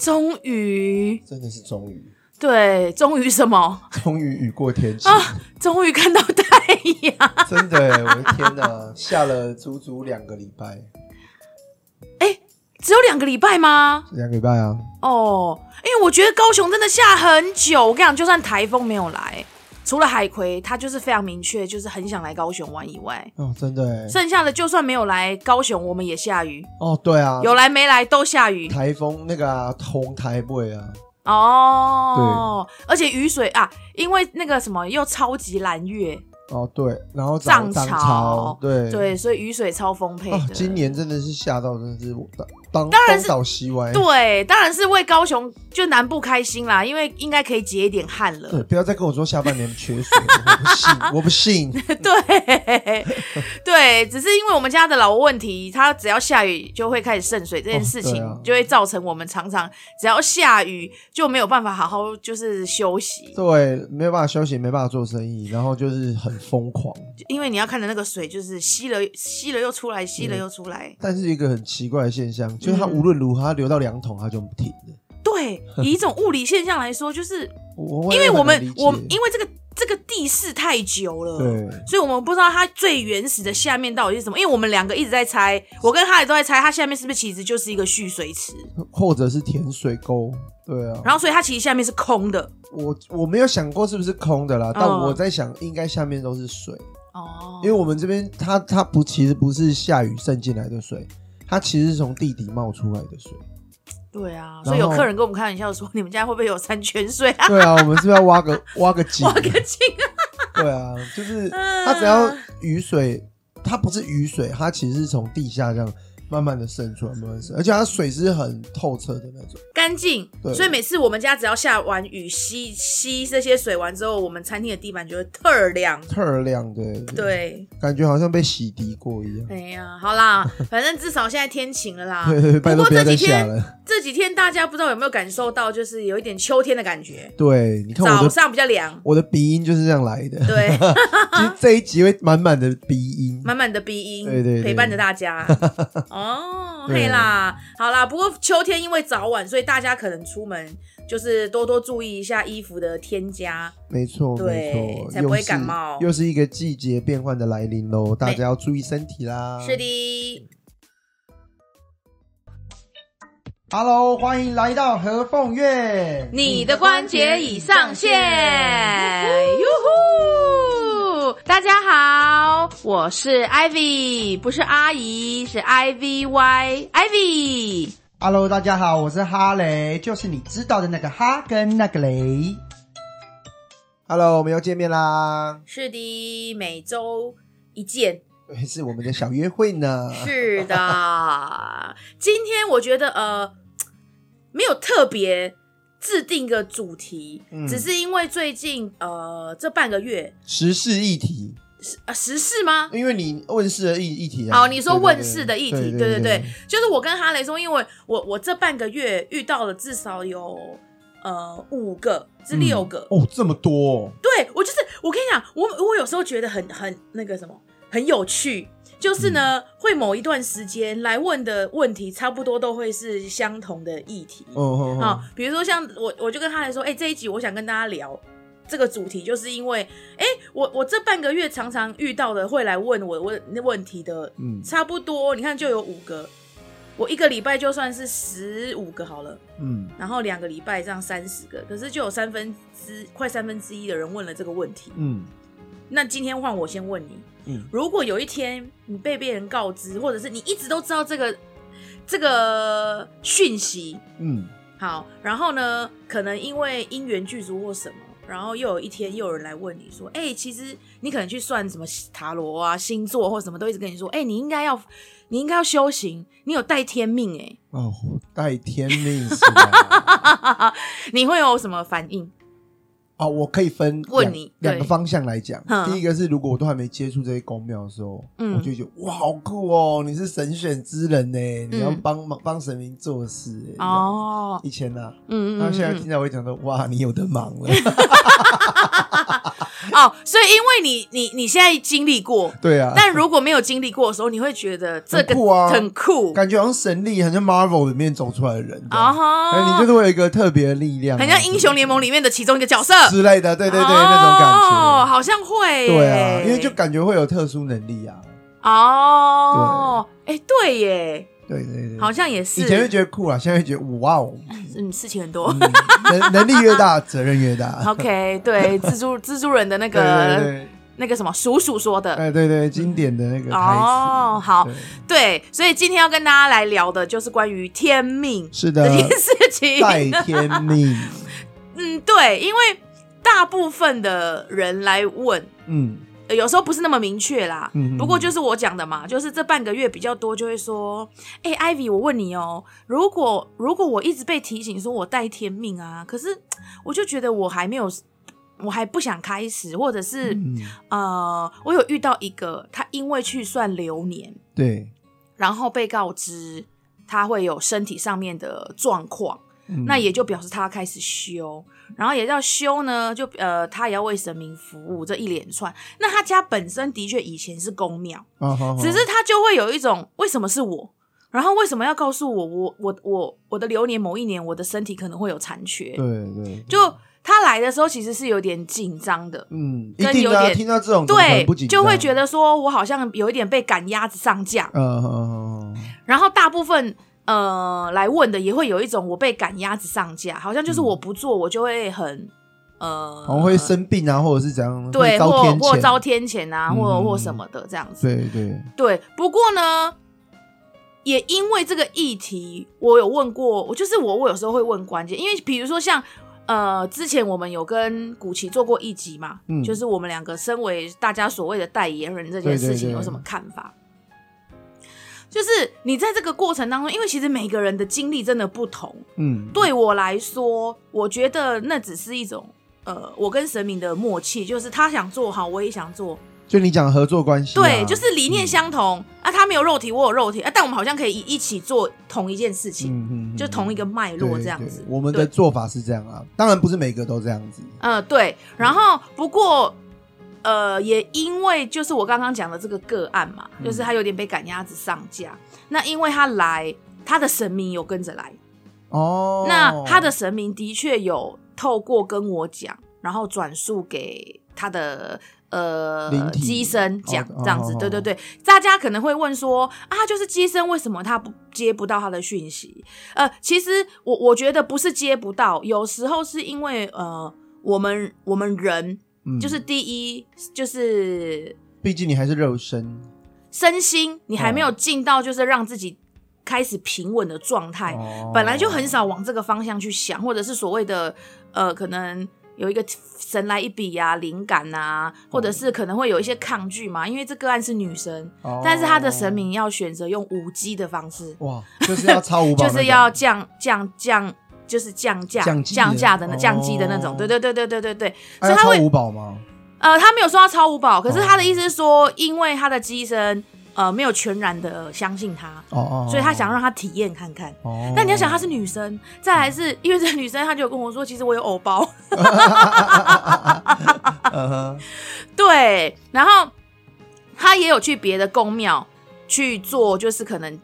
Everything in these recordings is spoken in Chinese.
终于，真的是终于，对，终于什么？终于雨过天晴啊！终于看到太阳！真的，我的天哪，下了足足两个礼拜。只有两个礼拜吗？两个礼拜啊。哦，因为我觉得高雄真的下很久。我跟你讲，就算台风没有来。除了海葵，他就是非常明确，就是很想来高雄玩以外，哦，真的，剩下的就算没有来高雄，我们也下雨。哦，对啊，有来没来都下雨。台风那个啊，红台不会啊。哦，对，而且雨水啊，因为那个什么又超级蓝月。哦，对，然后涨潮，对对，所以雨水超丰沛的。哦，今年真的是下到真的是我的。当当然是倒西歪，对，当然是为高雄就南部开心啦，因为应该可以解一点汗了。对，不要再跟我说下半年缺水，我不信，我不信。对，对，只是因为我们家的老问题，它只要下雨就会开始渗水，这件事情就会造成我们常常只要下雨就没有办法好好就是休息。对，没有办法休息，没办法做生意，然后就是很疯狂。因为你要看的那个水就是吸了吸了又出来，吸了又出来。但是一个很奇怪的现象。就是它无论如何，它流到两桶，它就不停了。对，以一种物理现象来说，就是 因为我们我因为这个这个地势太久了，对，所以我们不知道它最原始的下面到底是什么。因为我们两个一直在猜，我跟哈利都在猜，它下面是不是其实就是一个蓄水池，或者是填水沟？对啊。然后，所以它其实下面是空的。我我没有想过是不是空的啦，但我在想，应该下面都是水哦。因为我们这边它它不其实不是下雨渗进来的水。它其实是从地底冒出来的水，对啊，所以有客人跟我们开玩笑说：“你们家会不会有山泉水啊？”对啊，我们是不是要挖个挖个井？挖个井？对啊，就是 它只要雨水，它不是雨水，它其实是从地下这样。慢慢的渗出来，慢慢渗，而且它水是很透彻的那种，干净。对，所以每次我们家只要下完雨，吸吸这些水完之后，我们餐厅的地板就会特亮，特亮。对对，对，感觉好像被洗涤过一样。哎呀，好啦，反正至少现在天晴了啦。对对对，不过这几天这几天大家不知道有没有感受到，就是有一点秋天的感觉。对，你看早上比较凉，我的鼻音就是这样来的。对，其实这一集会满满的鼻音，满满的鼻音，对对，陪伴着大家。哦，嘿啦，好啦，不过秋天因为早晚，所以大家可能出门就是多多注意一下衣服的添加。没错，没错，才不会感冒。又是一个季节变换的来临喽，大家要注意身体啦。是的。Hello，欢迎来到何凤月，你的关节已上线。哟呼！大家好，我是 Ivy，不是阿姨，是 I V Y，Ivy。Hello，大家好，我是哈雷，就是你知道的那个哈跟那个雷。Hello，我们又见面啦。是的，每周一见。是我们的小约会呢。是的，今天我觉得呃。没有特别制定个主题，嗯、只是因为最近呃这半个月时事议题，时啊时事吗？因为你问世的议议题啊，哦，你说问世的议题，对对对，对对对，就是我跟哈雷说，因为我我这半个月遇到了至少有呃五个至六个、嗯、哦，这么多、哦，对我就是我跟你讲，我我有时候觉得很很那个什么很有趣。就是呢，嗯、会某一段时间来问的问题，差不多都会是相同的议题。哦哦哦。好，比如说像我，我就跟他来说，哎、欸，这一集我想跟大家聊这个主题，就是因为，哎、欸，我我这半个月常常遇到的会来问我问问题的，嗯，差不多，你看就有五个，我一个礼拜就算是十五个好了，嗯，然后两个礼拜这样三十个，可是就有三分之快三分之一的人问了这个问题，嗯，那今天换我先问你。嗯，如果有一天你被别人告知，或者是你一直都知道这个这个讯息，嗯，好，然后呢，可能因为因缘具足或什么，然后又有一天又有人来问你说，哎、欸，其实你可能去算什么塔罗啊、星座或什么，都一直跟你说，哎、欸，你应该要 你应该要修行，你有带天命、欸，哎，哦，带天命是吧？你会有什么反应？哦，我可以分问你两个方向来讲。第一个是，如果我都还没接触这些宫庙的时候，嗯，我就觉得哇，好酷哦，你是神选之人呢，你要帮忙帮神明做事哦。以前呢，嗯嗯，那现在听到我会讲说，哇，你有得忙了。哦，所以因为你你你现在经历过，对啊，但如果没有经历过的时候，你会觉得这个很酷啊，很酷，感觉好像神力，很像 Marvel 里面走出来的人啊你就是会有一个特别的力量，很像英雄联盟里面的其中一个角色。之类的，对对对，哦、那种感觉，哦，好像会，对啊，因为就感觉会有特殊能力啊，哦，哎，对耶。对对对，好像也是。以前会觉得酷啊，现在会觉得哇哦，嗯，事情很多，能能力越大，责任越大。OK，对，蜘蛛蜘蛛人的那个那个什么鼠鼠说的，哎，对对，经典的那个哦，好，对，所以今天要跟大家来聊的就是关于天命，是的，这件事情，拜天命。嗯，对，因为大部分的人来问，嗯。有时候不是那么明确啦，嗯、不过就是我讲的嘛，就是这半个月比较多，就会说，哎、欸，Ivy，我问你哦，如果如果我一直被提醒说我带天命啊，可是我就觉得我还没有，我还不想开始，或者是、嗯、呃，我有遇到一个，他因为去算流年，对，然后被告知他会有身体上面的状况。那也就表示他要开始修，然后也要修呢，就呃，他也要为神明服务这一连串。那他家本身的确以前是公庙，只是他就会有一种为什么是我，然后为什么要告诉我，我我我我的流年某一年我的身体可能会有残缺？对对，对，就他来的时候其实是有点紧张的，嗯，跟有点听到这种对，就会觉得说我好像有一点被赶鸭子上架，嗯嗯嗯，然后大部分。呃，来问的也会有一种我被赶鸭子上架，好像就是我不做，我就会很呃，好像会生病啊，或者是怎样，对，或或遭天谴啊，或或什么的这样子。对对对。不过呢，也因为这个议题，我有问过，我就是我，我有时候会问关键，因为比如说像呃，之前我们有跟古奇做过一集嘛，嗯，就是我们两个身为大家所谓的代言人这件事情有什么看法？就是你在这个过程当中，因为其实每个人的经历真的不同。嗯，对我来说，我觉得那只是一种呃，我跟神明的默契，就是他想做好，我也想做。就你讲合作关系，对，就是理念相同、嗯、啊，他没有肉体，我有肉体啊，但我们好像可以一起做同一件事情，嗯嗯，就同一个脉络这样子。我们的做法是这样啊，当然不是每个都这样子。嗯、呃，对。然后不过。呃，也因为就是我刚刚讲的这个个案嘛，嗯、就是他有点被赶鸭子上架。那因为他来，他的神明有跟着来哦。那他的神明的确有透过跟我讲，然后转述给他的呃机身讲这样子。对对对，大家可能会问说啊，就是机身为什么他不接不到他的讯息？呃，其实我我觉得不是接不到，有时候是因为呃，我们我们人。就是第一，就是毕竟你还是肉身，身心你还没有进到就是让自己开始平稳的状态，哦、本来就很少往这个方向去想，或者是所谓的呃，可能有一个神来一笔呀、啊，灵感啊，或者是可能会有一些抗拒嘛，因为这个案是女生，哦、但是她的神明要选择用无乩的方式，哇，就是要超无，就是要降降降。就是降价降价的那降机的那种，对对对对对对对，所以他会超五保吗？呃，他没有说他超五保，可是他的意思是说，因为他的机身呃没有全然的相信他，哦，所以他想让他体验看看。哦，但你要想，她是女生，再来是因为这个女生，她就有跟我说，其实我有偶包。对，然后他也有去别的宫庙去做，就是可能。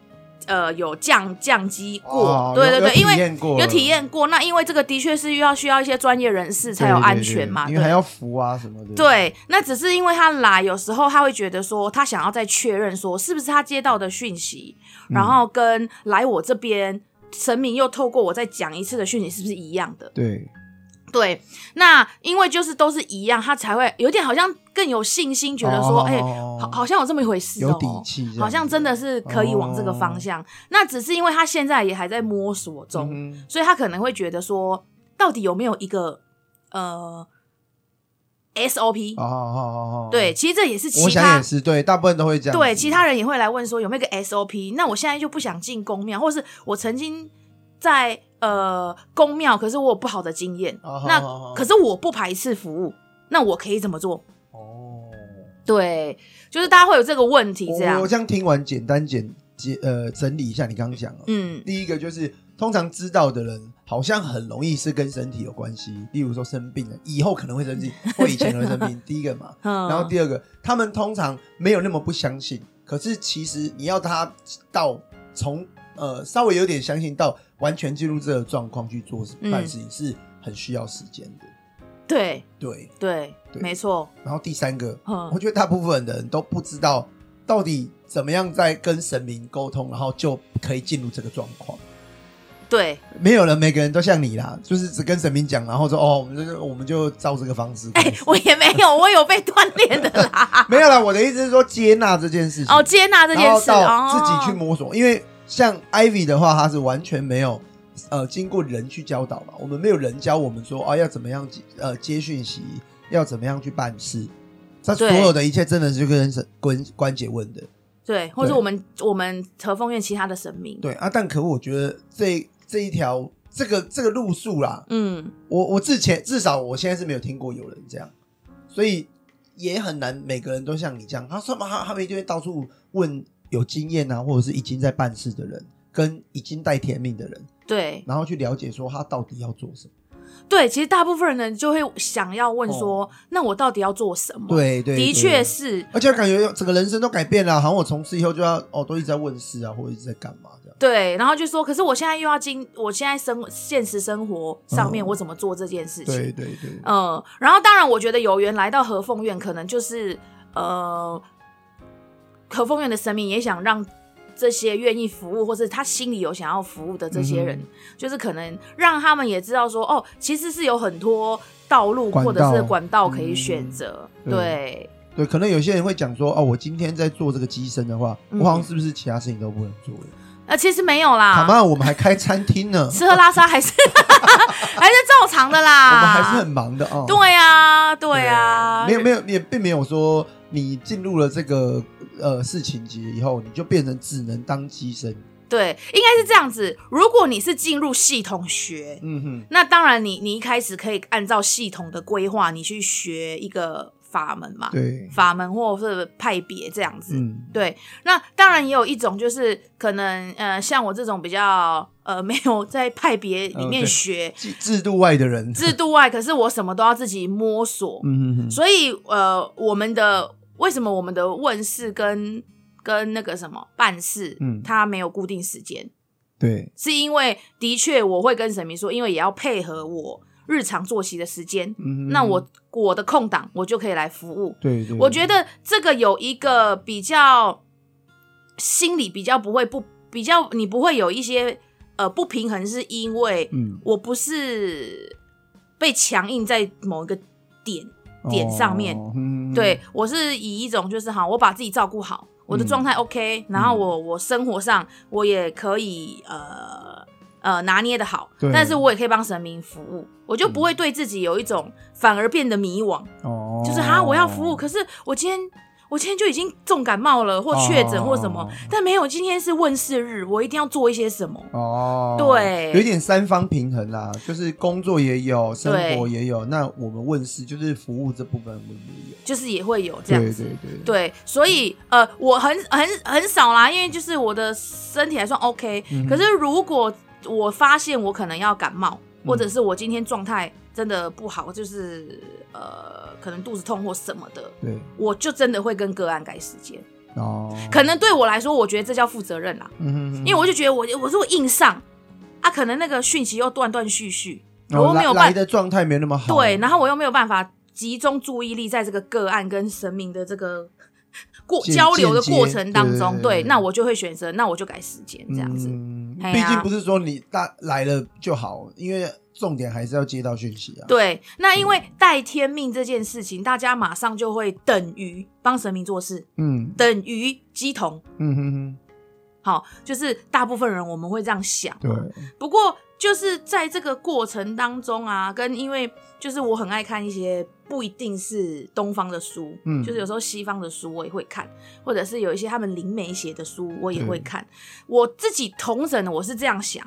呃，有降降机过，哦、对对对，因为有体验过。那因为这个的确是要需要一些专业人士才有安全嘛，对对对，因为还要扶啊什么的。对，那只是因为他来，有时候他会觉得说，他想要再确认说，是不是他接到的讯息，嗯、然后跟来我这边神明又透过我再讲一次的讯息是不是一样的？对。对，那因为就是都是一样，他才会有点好像更有信心，觉得说，哎、哦欸，好，好像有这么一回事哦，有底气，好像真的是可以往这个方向。哦、那只是因为他现在也还在摸索中，嗯、所以他可能会觉得说，到底有没有一个呃 SOP？哦哦哦对，其实这也是其他，我想也是对，大部分都会这样。对，其他人也会来问说有没有一个 SOP？那我现在就不想进宫庙，或是我曾经在。呃，宫庙，可是我有不好的经验。Oh, 那 oh, oh, oh. 可是我不排斥服务，那我可以怎么做？哦，oh. 对，就是大家会有这个问题。这样，我这样听完，简单简简呃整理一下你刚刚讲嗯，第一个就是通常知道的人好像很容易是跟身体有关系，例如说生病了，以后可能会生病，或以前会生病。第一个嘛，然后第二个，他们通常没有那么不相信，可是其实你要他到从呃稍微有点相信到完全进入这个状况去做办事情，是很需要时间的。对对对对，没错。然后第三个，我觉得大部分的人都不知道到底怎么样在跟神明沟通，然后就可以进入这个状况。对，没有人，每个人都像你啦，就是只跟神明讲，然后说哦，我们就我们就照这个方式。哎，我也没有，我有被锻炼的啦。没有啦，我的意思是说接纳这件事情。哦，接纳这件事，然后到自己去摸索。哦、因为像 Ivy 的话，他是完全没有。呃，经过人去教导嘛，我们没有人教我们说啊，要怎么样呃接讯息，要怎么样去办事，他所有的一切真的是跟神关关节问的，对，或者我们我们和凤院其他的神明，对啊，但可我觉得这这一条这个这个路数啦，嗯，我我之前至少我现在是没有听过有人这样，所以也很难每个人都像你这样，他说嘛，他他们一定会到处问有经验啊，或者是已经在办事的人，跟已经带天命的人。对，然后去了解说他到底要做什么。对，其实大部分人就会想要问说，哦、那我到底要做什么？对对，对，的确是。而且感觉整个人生都改变了，好像我从此以后就要哦，都一直在问事啊，或者一直在干嘛这样。对，然后就说，可是我现在又要经，我现在生现实生活上面，我怎么做这件事情？对对对。嗯，然后当然，我觉得有缘来到和凤院，可能就是呃，和风院的神明也想让。这些愿意服务，或是他心里有想要服务的这些人，嗯、就是可能让他们也知道说，哦，其实是有很多道路或者是管道可以选择。嗯、对对，对，可能有些人会讲说，哦，我今天在做这个机身的话，我好像是不是其他事情都不能做？呃、嗯，其实没有啦，好吗？我们还开餐厅呢，吃喝拉撒还是 还是照常的啦，我们还是很忙的哦。对呀，对呀，没有没有，也并没有说你进入了这个。呃，事情节以后，你就变成只能当机身。对，应该是这样子。如果你是进入系统学，嗯哼，那当然你你一开始可以按照系统的规划，你去学一个法门嘛，对，法门或者是派别这样子。嗯，对。那当然也有一种就是可能呃，像我这种比较呃没有在派别里面学、呃、制度外的人，制度外，可是我什么都要自己摸索。嗯哼哼，所以呃，我们的。为什么我们的问世跟跟那个什么办事，嗯，它没有固定时间？对，是因为的确我会跟神明说，因为也要配合我日常作息的时间。嗯，那我我的空档我就可以来服务。对，对对，我觉得这个有一个比较心里比较不会不比较，你不会有一些呃不平衡，是因为嗯，我不是被强硬在某一个点。点上面，哦嗯、对，我是以一种就是哈，我把自己照顾好，我的状态 OK，嗯、然后我我生活上我也可以呃呃拿捏的好，但是我也可以帮神明服务，我就不会对自己有一种反而变得迷惘，哦、就是哈我要服务，可是我今天。我今天就已经重感冒了，或确诊或什么，哦、但没有。今天是问世日，我一定要做一些什么。哦，对，有点三方平衡啦，就是工作也有，生活也有。那我们问世就是服务这部分，我们也有，就是也会有这样子。对对对，对，所以呃，我很很很少啦，因为就是我的身体还算 OK。嗯、可是如果我发现我可能要感冒，嗯、或者是我今天状态真的不好，就是呃。可能肚子痛或什么的，对，我就真的会跟个案改时间哦。可能对我来说，我觉得这叫负责任啦。嗯哼哼，因为我就觉得我我如果硬上啊，可能那个讯息又断断续续，哦、我又没有办法来的状态没那么好，对，然后我又没有办法集中注意力在这个个案跟神明的这个过交流的过程当中，对，那我就会选择，那我就改时间这样子。嗯，毕竟不是说你大来了就好，因为。重点还是要接到讯息啊。对，那因为带天命这件事情，大家马上就会等于帮神明做事，嗯，等于鸡同，嗯哼哼。好，就是大部分人我们会这样想。对。不过就是在这个过程当中啊，跟因为就是我很爱看一些不一定是东方的书，嗯，就是有时候西方的书我也会看，或者是有一些他们灵媒写的书我也会看。我自己同神的，我是这样想。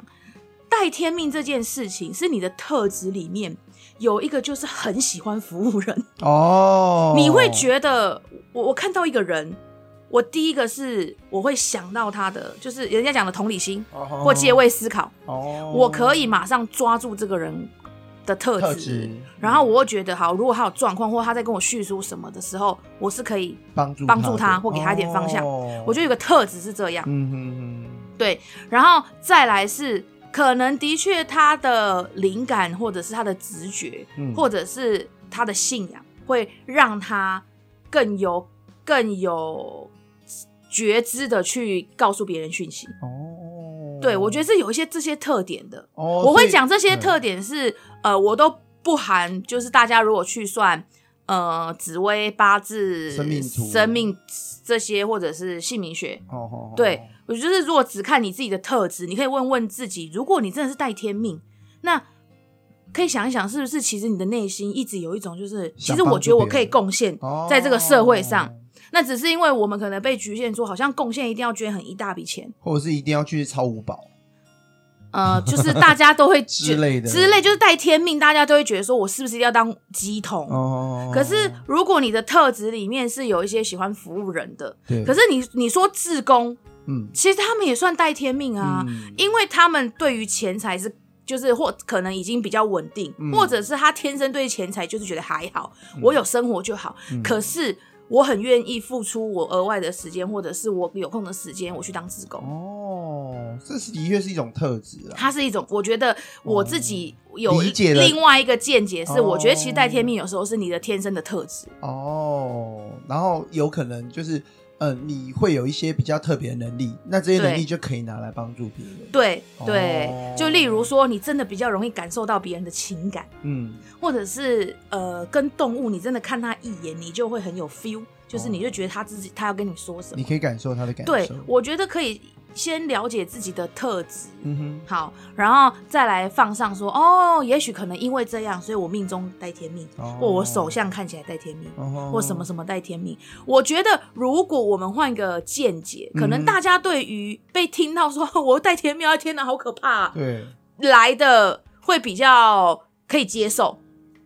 带天命这件事情是你的特质里面有一个，就是很喜欢服务人哦。你会觉得我我看到一个人，我第一个是我会想到他的，就是人家讲的同理心或借位思考。哦，我可以马上抓住这个人的特质，然后我会觉得好，如果他有状况或他在跟我叙述什么的时候，我是可以帮助帮助他或给他一点方向。我觉得有个特质是这样。嗯哼哼，对，然后再来是可能的确他的灵感或者是他的直觉，或者是他的信仰，会让他更有更有。觉知的去告诉别人讯息哦，对，我觉得是有一些这些特点的哦。我会讲这些特点是呃，我都不含，就是大家如果去算呃紫微八字、生命图、生命这些，或者是姓名学哦哦。对，我觉得是如果只看你自己的特质，你可以问问自己，如果你真的是带天命，那可以想一想，是不是其实你的内心一直有一种就是，其实我觉得我可以贡献在这个社会上。那只是因为我们可能被局限住，好像贡献一定要捐很一大笔钱，或者是一定要去超五保，呃，就是大家都会 之类的之类，就是带天命，大家都会觉得说我是不是要当鸡桶？哦。可是如果你的特质里面是有一些喜欢服务人的，可是你你说自工，嗯，其实他们也算带天命啊，嗯，因为他们对于钱财是就是或可能已经比较稳定，嗯，或者是他天生对钱财就是觉得还好，嗯，我有生活就好。嗯，可是。我很愿意付出我额外的时间，或者是我有空的时间，我去当志工。哦，这是的确是一种特质啊。它是一种，我觉得我自己有另外一个见解，是我觉得其实带天命有时候是你的天生的特质。哦，然后有可能就是。嗯，你会有一些比较特别的能力，那这些能力就可以拿来帮助别人。对对、哦，就例如说，你真的比较容易感受到别人的情感，嗯，或者是呃，跟动物，你真的看他一眼，你就会很有 feel，就是你就觉得他自己他要跟你说什么，你可以感受他的感受。对，我觉得可以。先了解自己的特质，嗯哼，好，然后再来放上说，哦，也许可能因为这样，所以我命中带天命，哦，或我手相看起来带天命，哦，或什么什么带天命。我觉得，如果我们换一个见解，可能大家对于被听到说我带天命，天哪，好可怕，啊，对，来的会比较可以接受。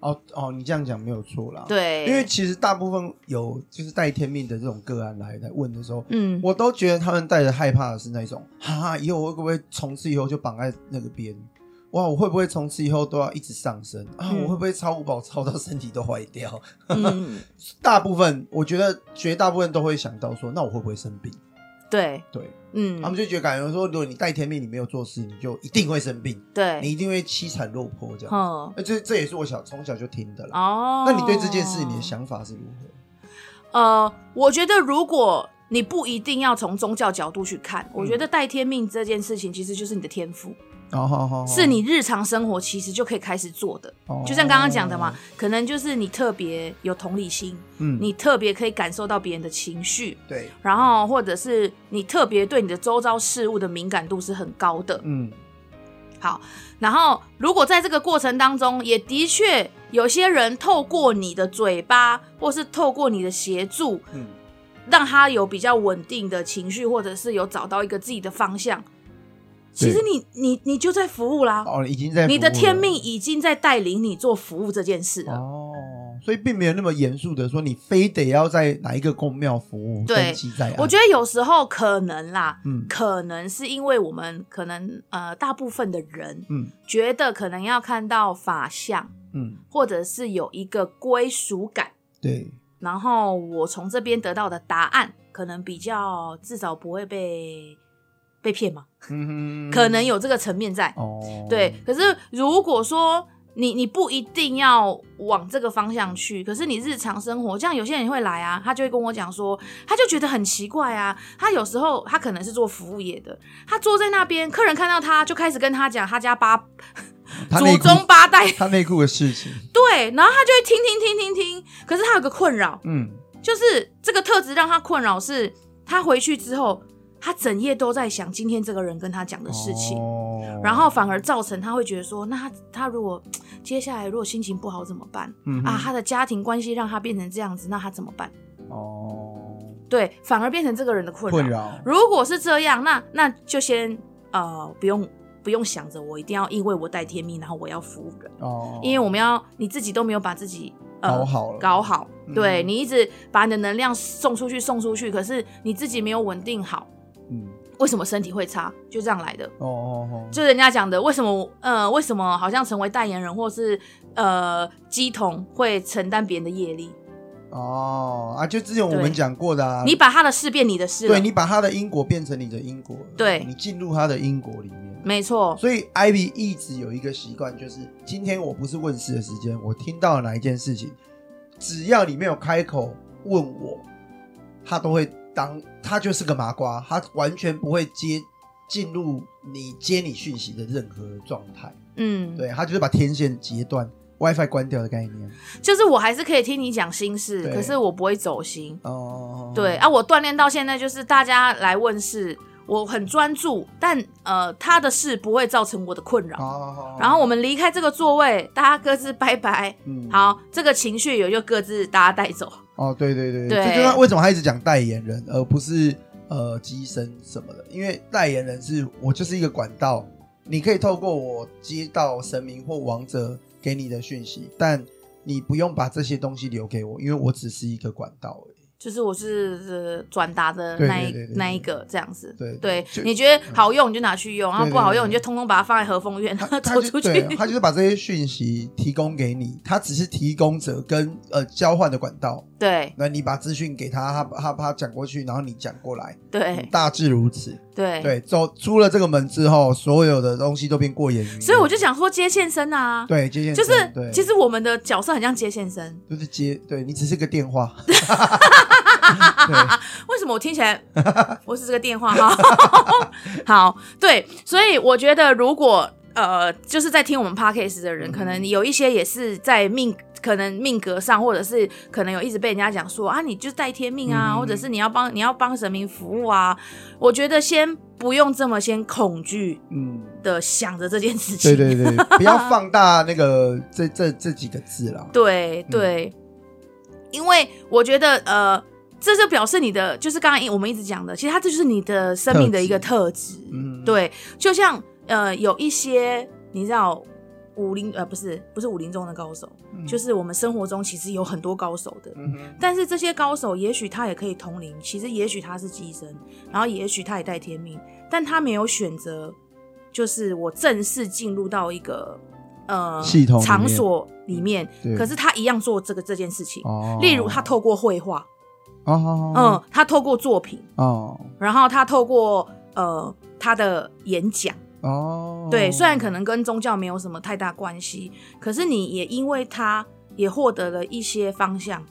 哦哦，你这样讲没有错啦。对，因为其实大部分有就是带天命的这种个案来来问的时候，嗯，我都觉得他们带着害怕的是那种，哈哈，以后我会不会从此以后就绑在那个边？哇，我会不会从此以后都要一直上升啊？我会不会超五宝超到身体都坏掉？嗯，大部分我觉得绝大部分都会想到说，那我会不会生病？对对，嗯，他们就觉得感觉说，如果你带天命，你没有做事，你就一定会生病，对，你一定会凄惨落魄这样。哦，那这这也是我小从小就听的了。哦，那你对这件事，你的想法是如何？呃，我觉得如果你不一定要从宗教角度去看，嗯，我觉得带天命这件事情其实就是你的天赋。哦，好好，是你日常生活其实就可以开始做的，哦、就像刚刚讲的嘛，可能就是你特别有同理心，嗯，你特别可以感受到别人的情绪，对，然后或者是你特别对你的周遭事物的敏感度是很高的，嗯，好，然后如果在这个过程当中，也的确有些人透过你的嘴巴，或是透过你的协助，嗯，让他有比较稳定的情绪，或者是有找到一个自己的方向。其实你你你就在服务啦，哦，已经在你的天命已经在带领你做服务这件事了。哦，所以并没有那么严肃的说，你非得要在哪一个宫庙服务。对，我觉得有时候可能啦，嗯，可能是因为我们可能呃大部分的人，嗯，觉得可能要看到法相，嗯，或者是有一个归属感，对，然后我从这边得到的答案，可能比较至少不会被。被骗吗？可能有这个层面在。哦，对。可是如果说你你不一定要往这个方向去，可是你日常生活，像有些人会来啊，他就会跟我讲说，他就觉得很奇怪啊。他有时候他可能是做服务业的，他坐在那边，客人看到他就开始跟他讲他家八祖宗八代他内裤的事情。对，然后他就会听听听听听。可是他有个困扰，嗯，就是这个特质让他困扰是，他回去之后。他整夜都在想今天这个人跟他讲的事情，哦，然后反而造成他会觉得说，那他他如果接下来如果心情不好怎么办？嗯啊，他的家庭关系让他变成这样子，那他怎么办？哦，对，反而变成这个人的困扰。困扰。如果是这样，那那就先呃不用不用想着我一定要因为我带天命，然后我要服务人哦，因为我们要你自己都没有把自己搞好了，搞好。对，你一直把你的能量送出去，送出去，可是你自己没有稳定好，嗯，为什么身体会差？就这样来的。哦哦哦，就人家讲的，为什么呃，为什么好像成为代言人或是呃鸡童会承担别人的业力？哦啊，就之前我们讲过的啊，你把他的事变你的事，对，你把他的因果变成你的因果，对，你进入他的因果里面，没错。所以 Ivy 一直有一个习惯，就是今天我不是问事的时间，我听到了哪一件事情，只要你没有开口问我，他都会当他就是个麻瓜，他完全不会接进入你接你讯息的任何状态，嗯，对，他就是把天线截断。WiFi 关掉的概念，就是我还是可以听你讲心事，可是我不会走心。哦，对啊，我锻炼到现在，就是大家来问事，我很专注，但呃，他的事不会造成我的困扰。哦，然后我们离开这个座位，大家各自拜拜。嗯，好，这个情绪也就各自大家带走。哦，对对对，对，这就是为什么他一直讲代言人，而不是呃机身什么的，因为代言人是我就是一个管道，你可以透过我接到神明或王者。给你的讯息，但你不用把这些东西留给我，因为我只是一个管道而已。就是我是转达的那一那一个这样子，对对，你觉得好用你就拿去用，然后不好用你就通通把它放在和风院，然后走出去。他就是把这些讯息提供给你，他只是提供者跟呃交换的管道。对，那你把资讯给他，他他他讲过去，然后你讲过来，对，大致如此。对对，走出了这个门之后，所有的东西都变过眼云。所以我就想说接线生啊，对，接线生就是其实我们的角色很像接线生，就是接，对你只是个电话。为什么我听起来我是这个电话哈？好，对，所以我觉得如果呃，就是在听我们 podcast 的人，可能有一些也是在命，可能命格上，或者是可能有一直被人家讲说啊，你就是带天命啊，或者是你要帮你要帮神明服务啊。我觉得先不用这么先恐惧，嗯的想着这件事情，对对对，不要放大那个 这这这几个字了。对对，因为我觉得呃。这就表示你的，就是刚刚我们一直讲的，其实它这就是你的生命的一个特质。嗯，对，就像呃，有一些你知道武林呃，不是不是武林中的高手，嗯、就是我们生活中其实有很多高手的。但是这些高手，也许他也可以通灵，其实也许他是机身，然后也许他也带天命，但他没有选择，就是我正式进入到一个呃系统场所里面，可是他一样做这个这件事情。哦。例如，他透过绘画。哦，嗯，他透过作品哦，然后他透过呃他的演讲哦，对，虽然可能跟宗教没有什么太大关系，可是你也因为他也获得了一些方向，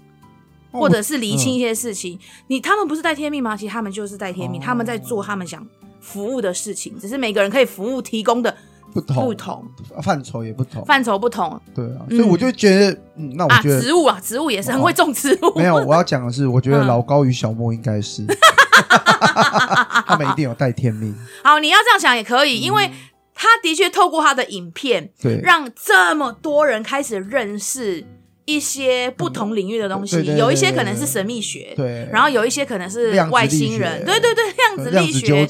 或者是厘清一些事情。你他们不是带天命吗？其实他们就是带天命，他们在做他们想服务的事情，只是每个人可以服务提供的。不同不同范畴也不同，范畴不同，对啊，所以我就觉得，嗯，那我觉得植物啊，植物也是很会种植物。没有，我要讲的是，我觉得老高与小莫应该是，他们一定有带天命。好，你要这样想也可以，因为他的确透过他的影片，对，让这么多人开始认识一些不同领域的东西，有一些可能是神秘学，对，然后有一些可能是外星人，对对对，量子力学，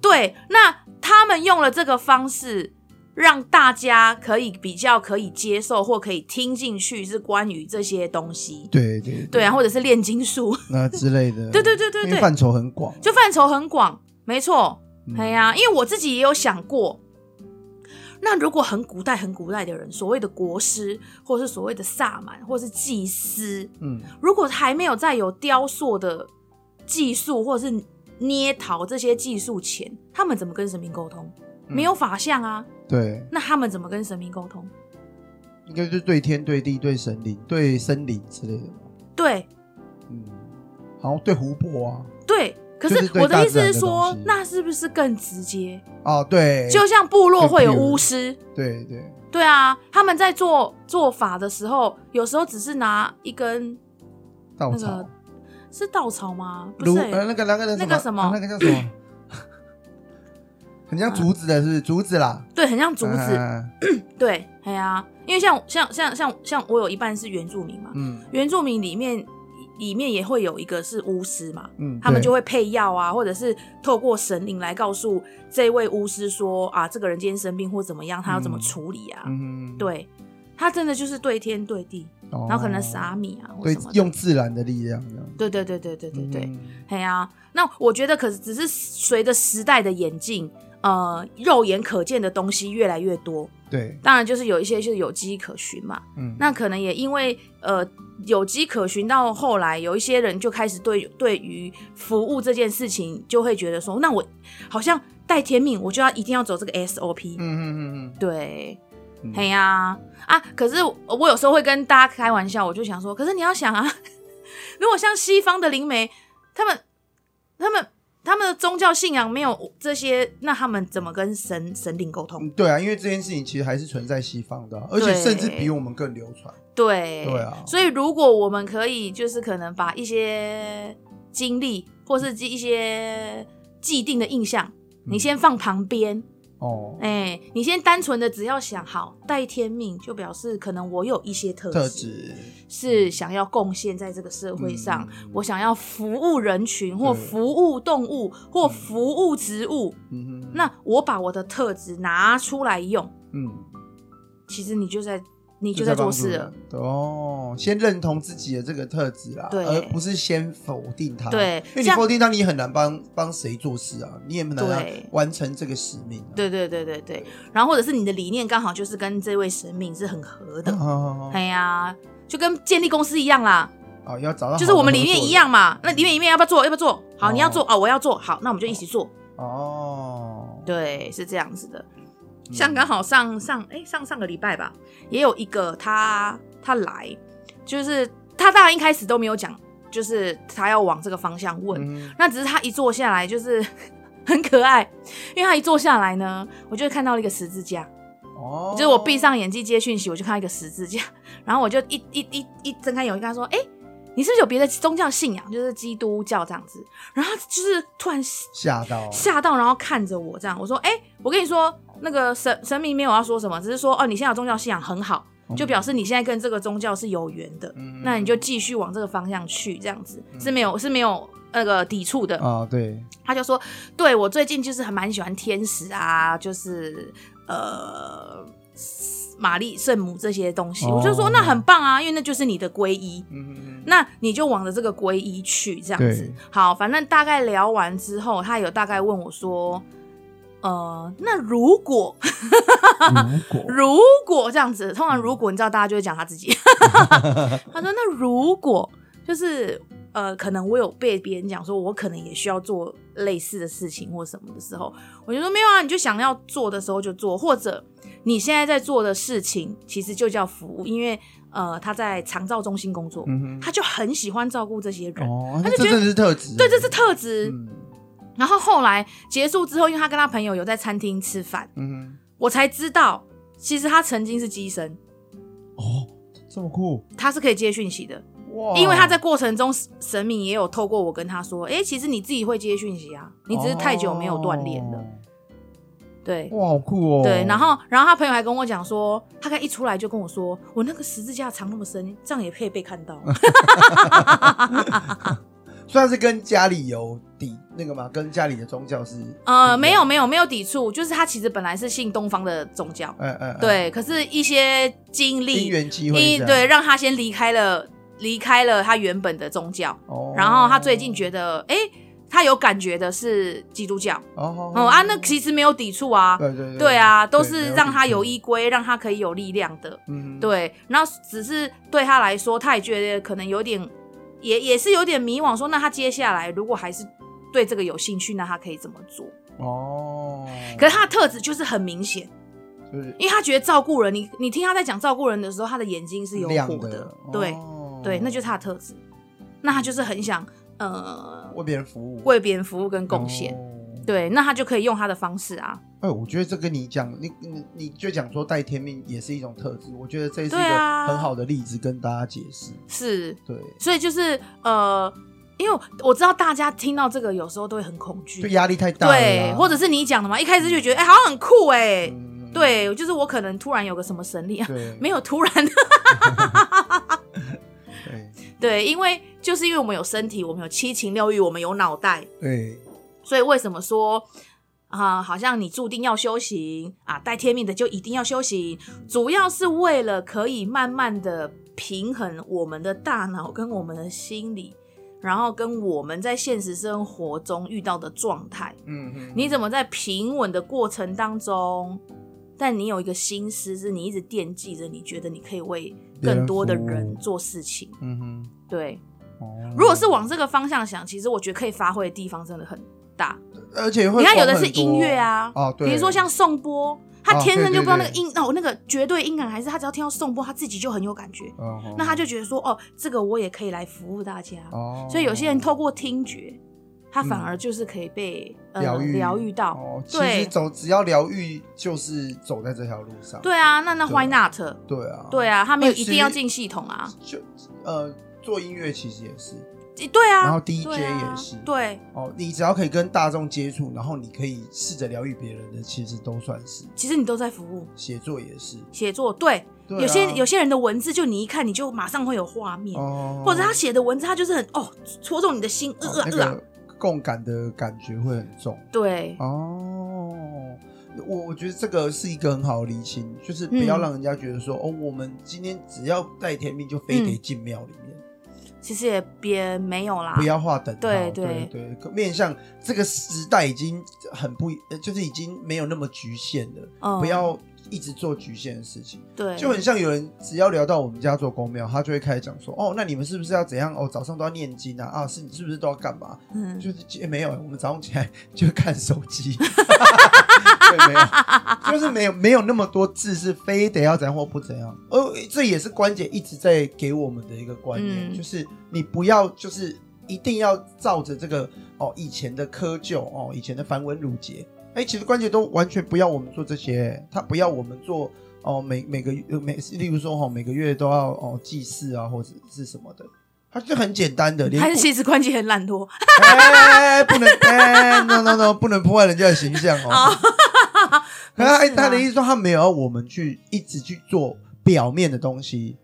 对，那他们用了这个方式。让大家可以比较可以接受或可以听进去，是关于这些东西，对对对，对啊，或者是炼金术。那之类的，对对对对对，范畴很广，就范畴很广，没错，哎呀、因为我自己也有想过，那如果很古代很古代的人，所谓的国师，或是所谓的萨满，或是祭司，嗯，如果还没有在有雕塑的技术或者是捏陶这些技术前，他们怎么跟神明沟通？没有法相啊，对，那他们怎么跟神明沟通？应该就是对天、对地、对神灵、对森林之类的。对，嗯，好像对湖泊啊。对，可是我的意思是说，那是不是更直接？哦，对，就像部落会有巫师，对对。对啊，他们在做做法的时候，有时候只是拿一根稻草，是稻草吗？不是，那个那个那个什么，那个叫什么？很像竹子的是，是？竹子啦，对，很像竹子，啊、对，哎呀，因为像像像像像我有一半是原住民嘛，嗯，原住民里面里面也会有一个是巫师嘛，嗯，他们就会配药啊，或者是透过神灵来告诉这位巫师说啊，这个人今天生病或怎么样，他要怎么处理啊，嗯，对，他真的就是对天对地，哦、然后可能撒米啊，对，用自然的力量，对对对对对对对，哎呀、嗯啊，那我觉得可是只是随着时代的演进，呃，肉眼可见的东西越来越多，对，当然就是有一些就是有迹可循嘛，嗯，那可能也因为呃有迹可循到后来，有一些人就开始对对于服务这件事情就会觉得说，那我好像带天命，我就要一定要走这个 SOP，嗯嗯嗯嗯，对。嘿呀。啊，啊！可是我有时候会跟大家开玩笑，我就想说，可是你要想啊，如果像西方的灵媒，他们、他们、他们的宗教信仰没有这些，那他们怎么跟神神灵沟通？对啊，因为这件事情其实还是存在西方的，而且甚至比我们更流传。对对啊，所以如果我们可以，就是可能把一些经历或是一些既定的印象，你先放旁边。哦，哎、欸，你先单纯的只要想好带天命，就表示可能我有一些特质是想要贡献在这个社会上，嗯、我想要服务人群，或服务动物，或服务植物。嗯哼，那我把我的特质拿出来用，嗯，其实你就在。你就在做事了哦，先认同自己的这个特质啦，对而不是先否定他。对，因为你否定他，你很难帮帮谁做事啊，你也很难完成这个使命、啊。对对对对对，然后或者是你的理念刚好就是跟这位神明是很合的，哎呀，就跟建立公司一样啦。哦，要找到就是我们理念一样嘛，那里面一面要不要做？要不要做？好，你要做哦，我要做好，那我们就一起做。哦，对，是这样子的。像刚好上上哎、欸、上上个礼拜吧，也有一个他他来，就是他当然一开始都没有讲，就是他要往这个方向问，嗯、那只是他一坐下来就是很可爱，因为他一坐下来呢，我就看到了一个十字架，哦，就是我闭上眼睛接讯息，我就看到一个十字架，然后我就一一一一睁开眼睛跟他说，哎、欸。你是不是有别的宗教信仰，就是基督教这样子？然后就是突然吓到，吓到，然后看着我这样，我说：“哎、欸，我跟你说，那个神神明没有要说什么，只是说哦，你现在有宗教信仰很好，就表示你现在跟这个宗教是有缘的，嗯、那你就继续往这个方向去，这样子是没有是没有那个抵触的啊。”对，他就说：“对我最近就是还蛮喜欢天使啊，就是呃。”玛丽圣母这些东西，哦、我就说那很棒啊，因为那就是你的皈依，那你就往着这个皈依去，这样子。好，反正大概聊完之后，他有大概问我说，呃，那如果，如果，如果这样子，通常如果你知道，大家就会讲他自己。他说那如果就是。呃，可能我有被别人讲说，我可能也需要做类似的事情或什么的时候，我就说没有啊，你就想要做的时候就做，或者你现在在做的事情其实就叫服务，因为呃他在长照中心工作，嗯、他就很喜欢照顾这些人，哦、他就觉得这是特质，对，这是特质。嗯、然后后来结束之后，因为他跟他朋友有在餐厅吃饭，嗯、我才知道其实他曾经是机身，哦，这么酷，他是可以接讯息的。因为他在过程中，神明也有透过我跟他说：“哎、欸，其实你自己会接讯息啊，你只是太久没有锻炼了。”对，哇，好酷哦！对，然后，然后他朋友还跟我讲说，他刚一出来就跟我说：“我那个十字架藏那么深，这样也可以被看到。”算是跟家里有抵那个吗？跟家里的宗教是？呃，没有，没有，没有抵触，就是他其实本来是信东方的宗教，嗯嗯，对，可是一些经历，因缘机会，对，让他先离开了。离开了他原本的宗教，oh. 然后他最近觉得，哎、欸，他有感觉的是基督教，oh. Oh. 哦啊，那其实没有抵触啊，对对对，对啊，都是让他有依归，让他可以有力量的，嗯，对，然后只是对他来说，他也觉得可能有点，也也是有点迷惘，说那他接下来如果还是对这个有兴趣，那他可以怎么做？哦，oh. 可是他的特质就是很明显，是因为他觉得照顾人，你你听他在讲照顾人的时候，他的眼睛是有火的，的对。Oh. 对，那就是他的特质。那他就是很想呃为别人服务，为别人服务跟贡献。哦、对，那他就可以用他的方式啊。哎，我觉得这跟你讲，你你你就讲说带天命也是一种特质。我觉得这是一个很好的例子，跟大家解释。是，对。所以就是呃，因为我知道大家听到这个有时候都会很恐惧，就压力太大了。对，或者是你讲的嘛，一开始就觉得哎、欸，好像很酷哎、欸。嗯、对，就是我可能突然有个什么神力啊，对没有突然 的。对，因为就是因为我们有身体，我们有七情六欲，我们有脑袋。对，所以为什么说啊，好像你注定要修行啊，带天命的就一定要修行，主要是为了可以慢慢的平衡我们的大脑跟我们的心理，然后跟我们在现实生活中遇到的状态。嗯嗯，你怎么在平稳的过程当中，但你有一个心思是你一直惦记着，你觉得你可以为更多的人做事情。嗯哼，对。如果是往这个方向想，其实我觉得可以发挥的地方真的很大，而且你看有的是音乐啊，比如说像颂波，他天生就不知道那个音哦，那个绝对音感，还是他只要听到颂钵，他自己就很有感觉，那他就觉得说哦，这个我也可以来服务大家，所以有些人透过听觉，他反而就是可以被疗愈。疗愈到，对，其实走只要疗愈就是走在这条路上，对啊，那那 Why not？对啊，对啊，他没有一定要进系统啊，就呃。做音乐其实也是，对啊，然后 DJ 也是，对。哦，你只要可以跟大众接触，然后你可以试着疗愈别人的，其实都算是。其实你都在服务，写作也是，写作对，有些有些人的文字，就你一看你就马上会有画面，或者他写的文字，他就是很哦戳中你的心，呃呃，共感的感觉会很重。对。哦，我我觉得这个是一个很好的厘清，就是不要让人家觉得说哦，我们今天只要带甜蜜就非得进庙里面。其实也别没有啦，不要画等号。对对对，对，面向这个时代已经很不，就是已经没有那么局限了。嗯，不要一直做局限的事情。对，就很像有人只要聊到我们家做公庙，他就会开始讲说：“哦，那你们是不是要怎样？哦，早上都要念经啊？啊，是你是不是都要干嘛？”嗯，就是也没有，我们早上起来就看手机。对，没有，就是没有没有那么多字是非得要怎样或不怎样，而这也是关姐一直在给我们的一个观念，嗯、就是你不要就是一定要照着这个哦以前的窠臼哦以前的繁文缛节，哎，其实关姐都完全不要我们做这些，他不要我们做哦每每个月每例如说哈、哦、每个月都要哦祭祀啊或者是什么的。他就很简单的，连还是其实关系很懒惰，哎，不能，哎，no no no，不能破坏人家的形象哦。他他的意思说，他没有要我们去一直去做表面的东西，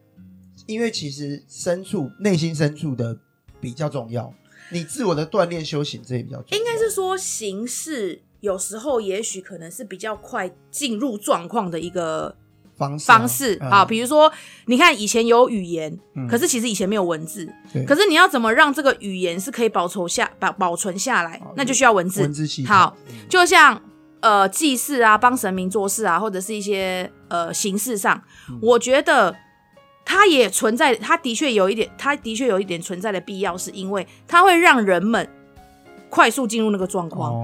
因为其实深处内心深处的比较重要，你自我的锻炼修行这也比较重要。应该是说形式有时候也许可能是比较快进入状况的一个。方式，方式啊，比如说，你看以前有语言，可是其实以前没有文字，可是你要怎么让这个语言是可以保存下保保存下来，那就需要文字。文字系统。好，就像呃祭祀啊，帮神明做事啊，或者是一些呃形式上，我觉得它也存在，它的确有一点，它的确有一点存在的必要，是因为它会让人们快速进入那个状况。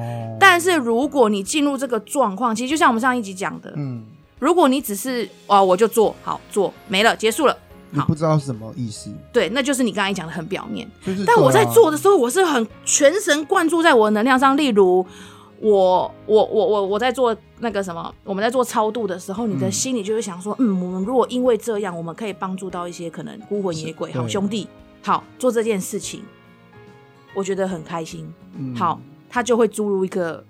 但是如果你进入这个状况，其实就像我们上一集讲的，嗯。如果你只是哦，我就做好做没了，结束了，你不知道是什么意思。对，那就是你刚才讲的很表面。就是、但我在做的时候，我是很全神贯注在我的能量上。例如，我我我我我在做那个什么，我们在做超度的时候，你的心里就会想说，嗯，嗯，我们如果因为这样，我们可以帮助到一些可能孤魂野鬼、好兄弟，好做这件事情，我觉得很开心。嗯、好，他就会注入一个。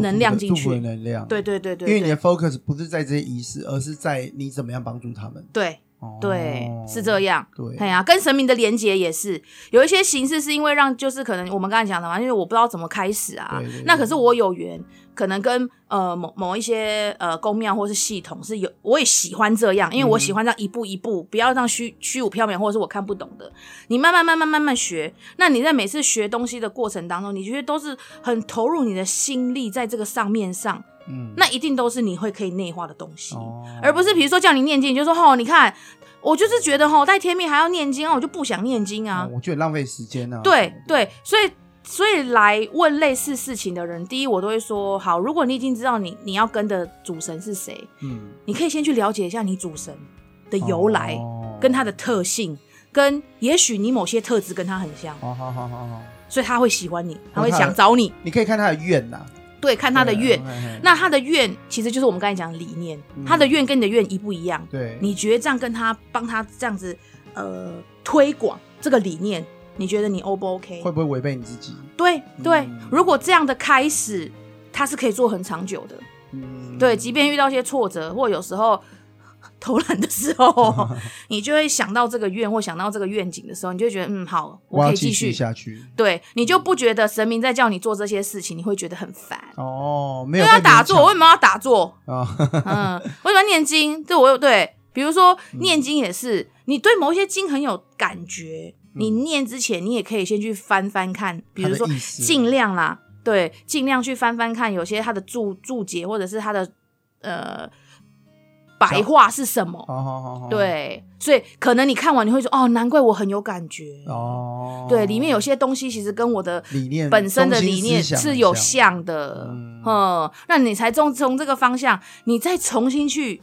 能量进去，能量，对对对对，因为你的 focus 不是在这些仪式，而是在你怎么样帮助他们。对，对，是这样。对，哎呀，跟神明的连接也是有一些形式，是因为让就是可能我们刚才讲的嘛，因为我不知道怎么开始啊，那可是我有缘。可能跟呃某某一些呃宫庙或是系统是有，我也喜欢这样，因为我喜欢这样一步一步，不要让虚虚无缥缈或者是我看不懂的。你慢慢慢慢慢慢学，那你在每次学东西的过程当中，你觉得都是很投入你的心力在这个上面上，嗯，那一定都是你会可以内化的东西，哦、而不是比如说叫你念经，你就说哦，你看我就是觉得哦带天命还要念经啊，我就不想念经啊，哦、我觉得浪费时间啊。对对，所以。所以来问类似事情的人，第一我都会说好，如果你已经知道你你要跟的主神是谁，嗯，你可以先去了解一下你主神的由来，哦、跟他的特性，跟也许你某些特质跟他很像，好好好好好，所以他会喜欢你，他会想找你。你可以看他的愿呐，对，看他的愿。啊、那他的愿其实就是我们刚才讲的理念，嗯、他的愿跟你的愿一不一样？对，你觉得这样跟他帮他这样子呃推广这个理念？你觉得你 O 不 OK？会不会违背你自己？对对，嗯、如果这样的开始，他是可以做很长久的。嗯，对，即便遇到一些挫折，或有时候偷懒的时候，你就会想到这个愿或想到这个愿景的时候，你就会觉得嗯好，我可以继续下去。对，你就不觉得神明在叫你做这些事情，你会觉得很烦哦。没有要打坐，为什么要打坐？哦、嗯，为什么要念经？对，我有对，比如说念经也是，你对某一些经很有感觉，你念之前你也可以先去翻翻看，比如说尽量啦，对，尽量去翻翻看，有些它的注注解或者是它的呃。白话是什么？好好好好。对，所以可能你看完你会说哦，难怪我很有感觉。哦。对，里面有些东西其实跟我的理念本身的理念是有像。的，嗯，那你才从从这个方向，你再重新去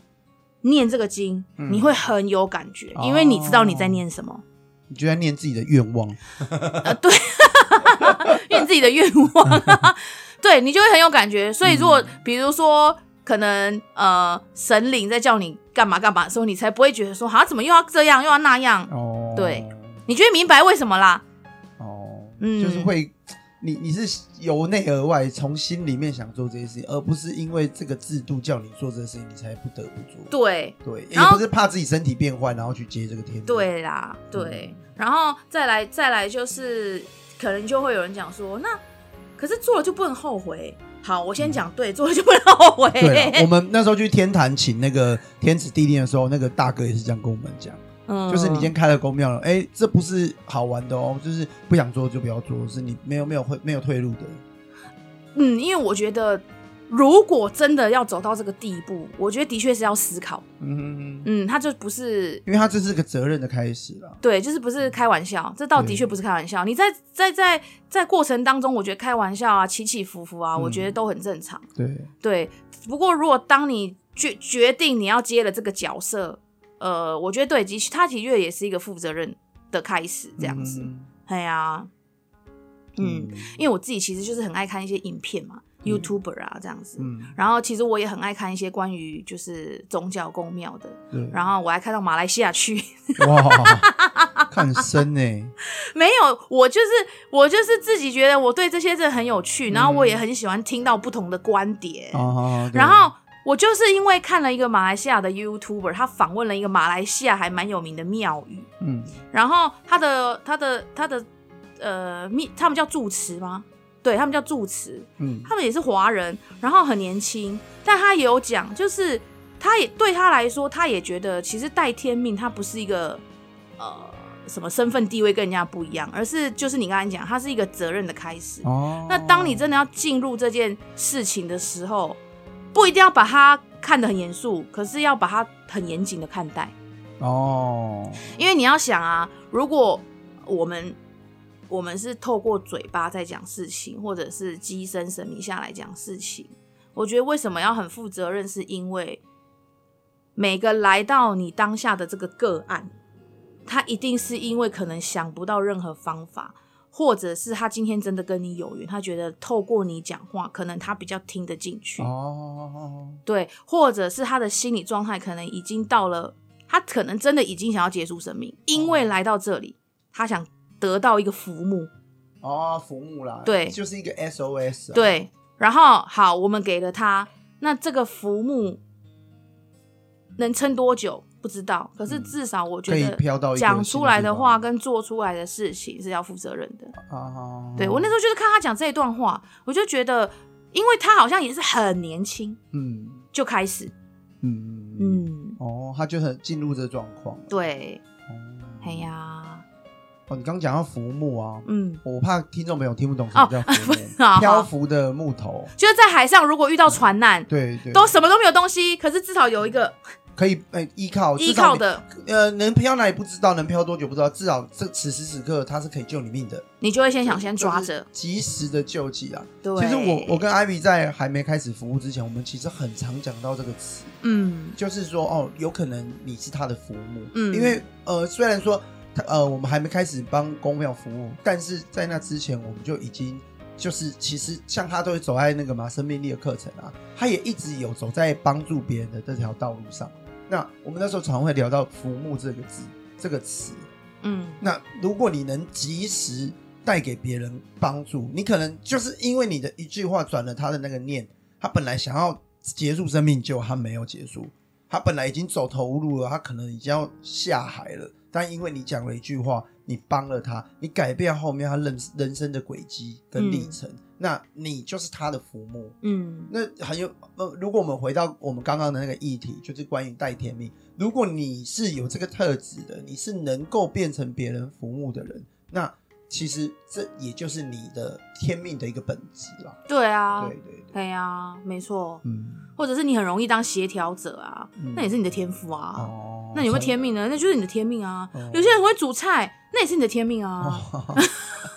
念这个经，嗯、你会很有感觉，因为你知道你在念什么，你就在念自己的愿望，呃，对，念自己的愿望，对你就会很有感觉。所以如果、嗯、比如说。可能呃，神灵在叫你干嘛干嘛的时候，你才不会觉得说，好像怎么又要这样又要那样。哦，对，你就会明白为什么啦。哦，嗯，就是会，你你是由内而外从心里面想做这些事情，而不是因为这个制度叫你做这些事情，你才不得不做。对对，也不是怕自己身体变坏，然后去接这个天。对啦，对，嗯、然后再来再来就是，可能就会有人讲说，那可是做了就不能后悔。好，我先讲对，做了就不要后悔。对，我们那时候去天坛请那个天子地令的时候，那个大哥也是这样跟我们讲，嗯，就是你先开了宫庙了，哎、欸，这不是好玩的哦，就是不想做就不要做，是你没有没有会没有退路的。嗯，因为我觉得。如果真的要走到这个地步，我觉得的确是要思考。嗯哼哼嗯，他就不是，因为他这是个责任的开始了。对，就是不是开玩笑，这倒的确不是开玩笑。你在在在在过程当中，我觉得开玩笑啊，起起伏伏啊，嗯、我觉得都很正常。对对，不过如果当你决决定你要接了这个角色，呃，我觉得对，的确他的确也是一个负责任的开始，这样子。对啊，嗯，嗯因为我自己其实就是很爱看一些影片嘛。YouTuber 啊，这样子，嗯、然后其实我也很爱看一些关于就是宗教宫庙的，对。然后我还看到马来西亚去，哇，看深呢？没有，我就是我就是自己觉得我对这些真的很有趣，然后我也很喜欢听到不同的观点，嗯、然后我就是因为看了一个马来西亚的 YouTuber，他访问了一个马来西亚还蛮有名的庙宇，嗯，然后他的他的他的呃密，他们叫住持吗？对，他们叫住持，嗯，他们也是华人，然后很年轻，但他也有讲，就是他也对他来说，他也觉得其实带天命，他不是一个呃什么身份地位跟人家不一样，而是就是你刚才讲，他是一个责任的开始。哦，那当你真的要进入这件事情的时候，不一定要把它看得很严肃，可是要把它很严谨的看待。哦，因为你要想啊，如果我们。我们是透过嘴巴在讲事情，或者是机身神明下来讲事情。我觉得为什么要很负责任，是因为每个来到你当下的这个个案，他一定是因为可能想不到任何方法，或者是他今天真的跟你有缘，他觉得透过你讲话，可能他比较听得进去。哦，对，或者是他的心理状态可能已经到了，他可能真的已经想要结束生命，因为来到这里，他想。得到一个浮木。哦，浮木啦，对，就是一个 SOS 啊。对，然后好，我们给了他，那这个浮木能撑多久不知道，可是至少我觉得讲出来的话跟做出来的事情是要负责任的。啊，对，我那时候就是看他讲这一段话，我就觉得，因为他好像也是很年轻，嗯，就开始，嗯嗯，哦，他就很进入这状况，对，哎呀。哦，你刚讲到浮木啊，嗯，我怕听众朋友听不懂什么叫浮木，哦、漂浮的木头，就是在海上，如果遇到船难，对对，都什么都没有东西，可是至少有一个可以呃依靠依靠的，呃，能漂哪里不知道，能漂多久不知道，至少这此时此刻它是可以救你命的，你就会先想先抓着，及时的救济啊。对，其实我我跟 Ivy 在还没开始服务之前，我们其实很常讲到这个词，嗯，就是说哦，有可能你是他的浮木，嗯，因为呃，虽然说。呃，我们还没开始帮公庙服务，但是在那之前，我们就已经就是其实像他都会走在那个嘛生命力的课程啊，他也一直有走在帮助别人的这条道路上。那我们那时候常会聊到“服务”这个字这个词，嗯，那如果你能及时带给别人帮助，你可能就是因为你的一句话转了他的那个念，他本来想要结束生命，结果他没有结束。他本来已经走投无路了，他可能已经要下海了，但因为你讲了一句话，你帮了他，你改变后面他人人生的轨迹跟历程，嗯、那你就是他的浮木。嗯，那很有呃，如果我们回到我们刚刚的那个议题，就是关于带天命，如果你是有这个特质的，你是能够变成别人浮木的人，那。其实这也就是你的天命的一个本质啦。对啊，对对对呀、啊，没错。嗯，或者是你很容易当协调者啊，嗯、那也是你的天赋啊。哦，那你有没有天命呢？那就是你的天命啊。哦、有些人很会煮菜，那也是你的天命啊。哦、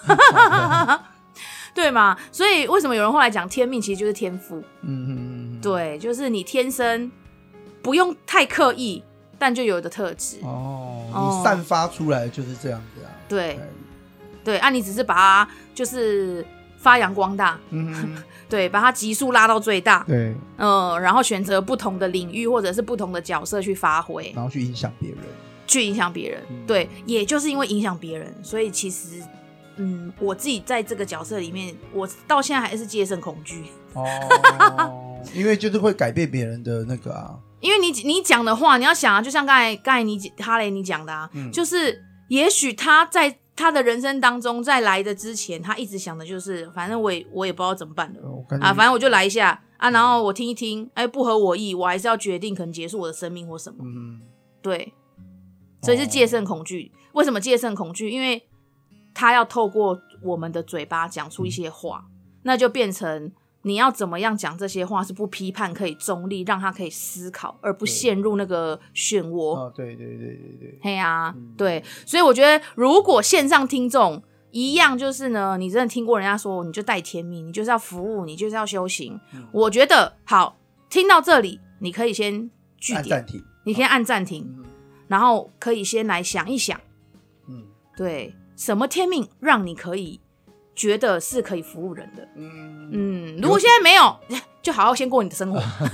对嘛？所以为什么有人后来讲天命其实就是天赋？嗯嗯对，就是你天生不用太刻意，但就有的特质。哦，你散发出来就是这样子啊。对。对，啊，你只是把它就是发扬光大，嗯，对，把它级数拉到最大，对，嗯，然后选择不同的领域或者是不同的角色去发挥，然后去影响别人，去影响别人，嗯、对，也就是因为影响别人，所以其实，嗯，我自己在这个角色里面，我到现在还是戒慎恐惧哦，因为就是会改变别人的那个啊，因为你你讲的话，你要想啊，就像刚才刚才你哈雷你讲的啊，嗯、就是也许他在。他的人生当中，在来的之前，他一直想的就是，反正我也我也不知道怎么办了啊，反正我就来一下啊，然后我听一听，哎，不合我意，我还是要决定可能结束我的生命或什么。嗯，对，所以是戒慎恐惧。为什么戒慎恐惧？因为他要透过我们的嘴巴讲出一些话，那就变成。你要怎么样讲这些话是不批判，可以中立，让他可以思考，而不陷入那个漩涡。哦，对对对对对，嘿呀，对，所以我觉得，如果线上听众一样，就是呢，你真的听过人家说，你就带天命，你就是要服务，你就是要修行。嗯、我觉得好，听到这里，你可以先据点，你可以按暂停，嗯、然后可以先来想一想，嗯，对，什么天命让你可以。觉得是可以服务人的，嗯。嗯，如果现在没有，就好好先过你的生活，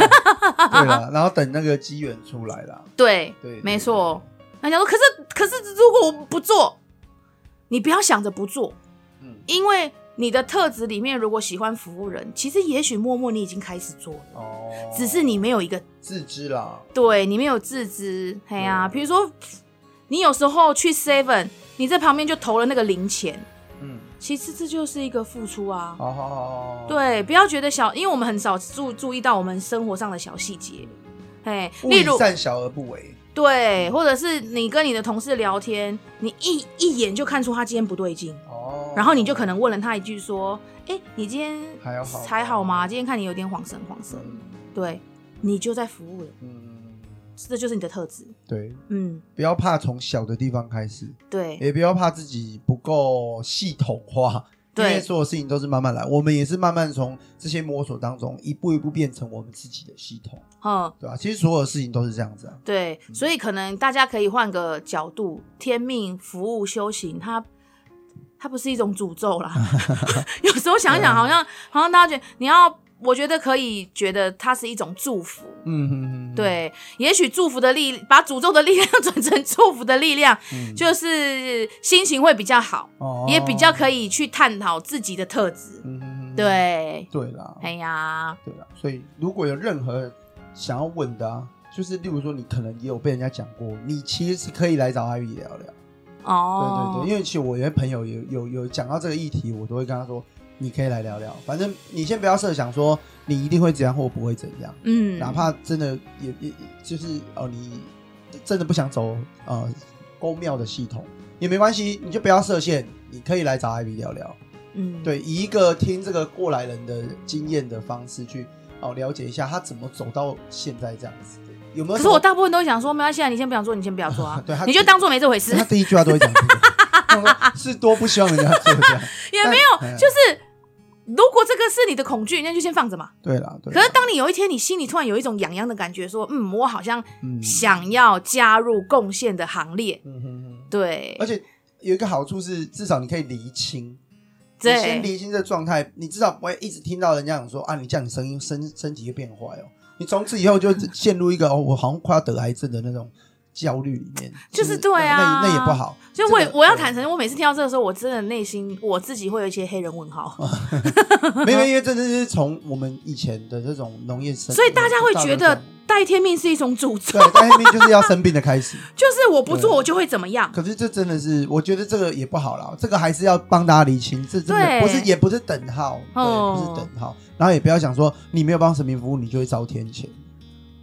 对啊，然后等那个机缘出来啦，对对，没错。那想说，可是可是，如果我不做，你不要想着不做，嗯，因为你的特质里面，如果喜欢服务人，其实也许默默你已经开始做了，哦，只是你没有一个自知啦，对，你没有自知，哎呀，比如说你有时候去 Seven，你在旁边就投了那个零钱。其实这就是一个付出啊！好好好，对，不要觉得小，因为我们很少注注意到我们生活上的小细节，哎，例如善小而不为，对，或者是你跟你的同事聊天，你一一眼就看出他今天不对劲，哦，然后你就可能问了他一句说：“哎，你今天还好还好吗？今天看你有点恍神恍神。”对，你就在服务了，嗯。这就是你的特质，对，嗯，不要怕从小的地方开始，对，也不要怕自己不够系统化，对，因为所有事情都是慢慢来，我们也是慢慢从这些摸索当中一步一步变成我们自己的系统，嗯，对吧？其实所有事情都是这样子啊，对，所以可能大家可以换个角度，天命、服务、修行，它它不是一种诅咒啦，有时候想想，好像好像大家觉得你要。我觉得可以觉得它是一种祝福，嗯哼哼，对，也许祝福的力，把诅咒的力量 转成祝福的力量，嗯、就是心情会比较好，哦、也比较可以去探讨自己的特质，嗯哼哼，对，对啦，哎呀，对啦，所以如果有任何想要问的、啊，就是例如说你可能也有被人家讲过，你其实是可以来找 Ivy 聊聊，哦，对对对，因为其实我有些朋友有有有讲到这个议题，我都会跟他说。你可以来聊聊，反正你先不要设想说你一定会怎样或不会怎样，嗯，哪怕真的也也就是哦，你真的不想走呃公庙的系统。也没关系，你就不要设限，你可以来找 Ivy 聊聊，嗯，对，以一个听这个过来人的经验的方式去哦了解一下他怎么走到现在这样子。的，有没有？可是我大部分都想说，没关系啊，你先不想做，你先不要做啊，对，你就当做没这回事。他第一句话都会讲这个，是多不希望人家做这样，也没有，就是。如果这个是你的恐惧，那就先放着嘛。对啦，对。可是当你有一天你心里突然有一种痒痒的感觉，说，嗯，我好像想要加入贡献的行列。嗯哼哼。对。而且有一个好处是，至少你可以厘清。对。你先厘清这状态，你至少不会一直听到人家讲说啊，你这样你声音身身体会变坏哦。你从此以后就陷入一个哦，我好像快要得癌症的那种。焦虑里面就是对啊，那那也不好。所以我我要坦诚，我每次听到这个时候，我真的内心我自己会有一些黑人问号。没有，因为真的是从我们以前的这种农业生，所以大家会觉得带天命是一种诅咒，对，带天命就是要生病的开始，就是我不做我就会怎么样。可是这真的是，我觉得这个也不好啦，这个还是要帮大家理清，这真的不是，也不是等号，对，不是等号，然后也不要想说你没有帮神明服务，你就会遭天谴。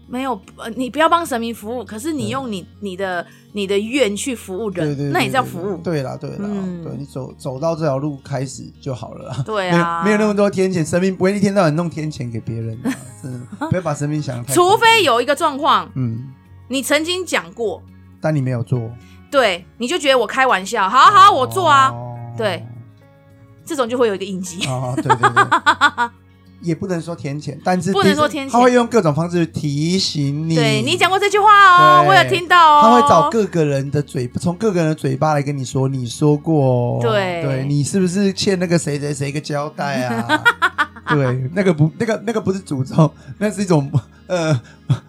没有，呃，你不要帮神明服务，可是你用你你的你的愿去服务人，对对对对，那也叫服务。对啦，对啦，嗯、对你走走到这条路开始就好了啦。对啊没，没有那么多天谴，神明不会一天到晚弄天谴给别人的，真的 不要把神明想太。除非有一个状况，嗯，你曾经讲过，但你没有做，对，你就觉得我开玩笑，好好，我做啊，哦、对，这种就会有一个印记。哦，对对对。也不能说天谴，但是不能说天谴，他会用各种方式提醒你。对，你讲过这句话哦，我有听到哦。他会找各个人的嘴，从各个人的嘴巴来跟你说，你说过，对，对你是不是欠那个谁谁谁一个交代啊？对，那个不，那个那个不是诅咒，那是一种呃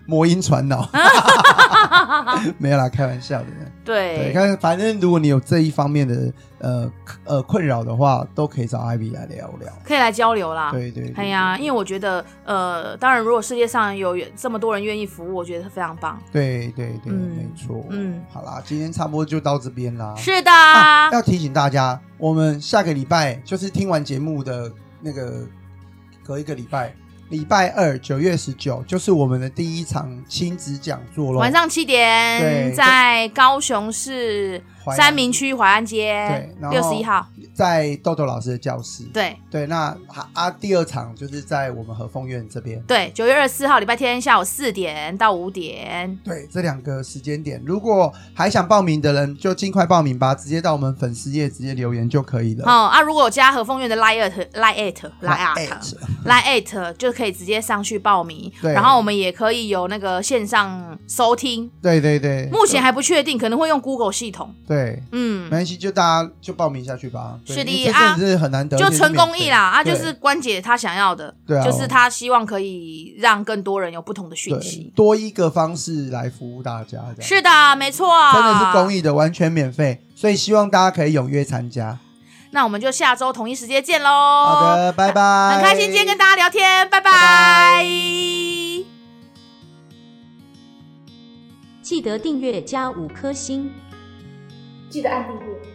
魔音传脑。没有啦，开玩笑的。对，对，看，反正如果你有这一方面的呃呃困扰的话，都可以找 Ivy 来聊聊，可以来交流啦。对对，对，哎呀，因为我觉得呃，当然，如果世界上有这么多人愿意服务，我觉得非常棒。对对对，嗯、没错。嗯，好啦，今天差不多就到这边啦。是的、啊，要提醒大家，我们下个礼拜就是听完节目的那个隔一个礼拜。礼拜二九月十九就是我们的第一场亲子讲座喽，晚上七点，对在高雄市三明区淮安街，对，六十一号。在豆豆老师的教室，对。对，那啊，第二场就是在我们和凤院这边，对，九月二十四号礼拜天下午四点到五点，对，这两个时间点，如果还想报名的人，就尽快报名吧，直接到我们粉丝页直接留言就可以了。哦啊，如果有加和凤院的 Line Line Line Line 就可以直接上去报名，对，然后我们也可以有那个线上收听，对对对，目前还不确定，可能会用 Google 系统，对，嗯，没关系，就大家就报名下去吧。是的啊，是很难得，就纯公益啦啊，就是关姐她想要的，对，就是她希望可以让更多人有不同的讯息，多一个方式来服务大家。是的，没错，真的是公益的，完全免费，所以希望大家可以踊跃参加。那我们就下周同一时间见喽。好的，拜拜。很开心今天跟大家聊天，拜拜。记得订阅加五颗星，记得按订阅。